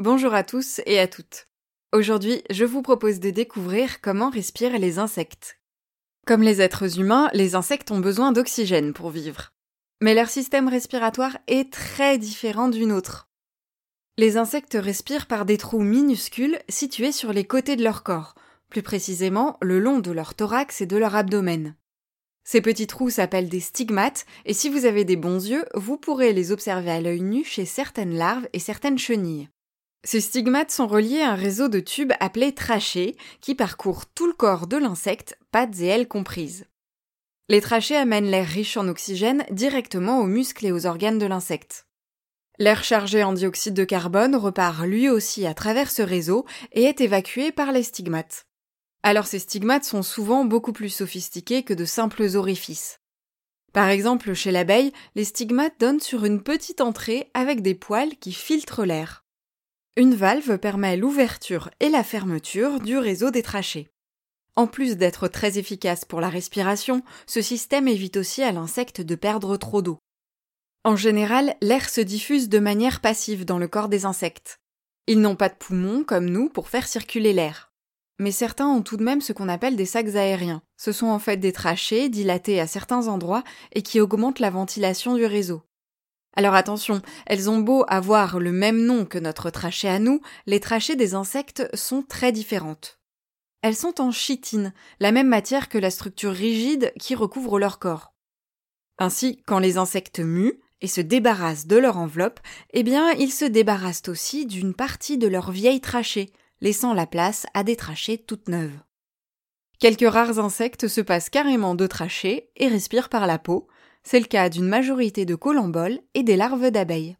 Bonjour à tous et à toutes. Aujourd'hui, je vous propose de découvrir comment respirent les insectes. Comme les êtres humains, les insectes ont besoin d'oxygène pour vivre. Mais leur système respiratoire est très différent du nôtre. Les insectes respirent par des trous minuscules situés sur les côtés de leur corps, plus précisément le long de leur thorax et de leur abdomen. Ces petits trous s'appellent des stigmates, et si vous avez des bons yeux, vous pourrez les observer à l'œil nu chez certaines larves et certaines chenilles. Ces stigmates sont reliés à un réseau de tubes appelés trachées, qui parcourent tout le corps de l'insecte, pattes et ailes comprises. Les trachées amènent l'air riche en oxygène directement aux muscles et aux organes de l'insecte. L'air chargé en dioxyde de carbone repart lui aussi à travers ce réseau et est évacué par les stigmates. Alors ces stigmates sont souvent beaucoup plus sophistiqués que de simples orifices. Par exemple, chez l'abeille, les stigmates donnent sur une petite entrée avec des poils qui filtrent l'air. Une valve permet l'ouverture et la fermeture du réseau des trachées. En plus d'être très efficace pour la respiration, ce système évite aussi à l'insecte de perdre trop d'eau. En général, l'air se diffuse de manière passive dans le corps des insectes. Ils n'ont pas de poumons comme nous pour faire circuler l'air mais certains ont tout de même ce qu'on appelle des sacs aériens. Ce sont en fait des trachées dilatées à certains endroits et qui augmentent la ventilation du réseau. Alors attention, elles ont beau avoir le même nom que notre trachée à nous, les trachées des insectes sont très différentes. Elles sont en chitine, la même matière que la structure rigide qui recouvre leur corps. Ainsi, quand les insectes muent et se débarrassent de leur enveloppe, eh bien, ils se débarrassent aussi d'une partie de leur vieille trachée, laissant la place à des trachées toutes neuves. Quelques rares insectes se passent carrément de trachées et respirent par la peau, c'est le cas d'une majorité de colamboles et des larves d'abeilles.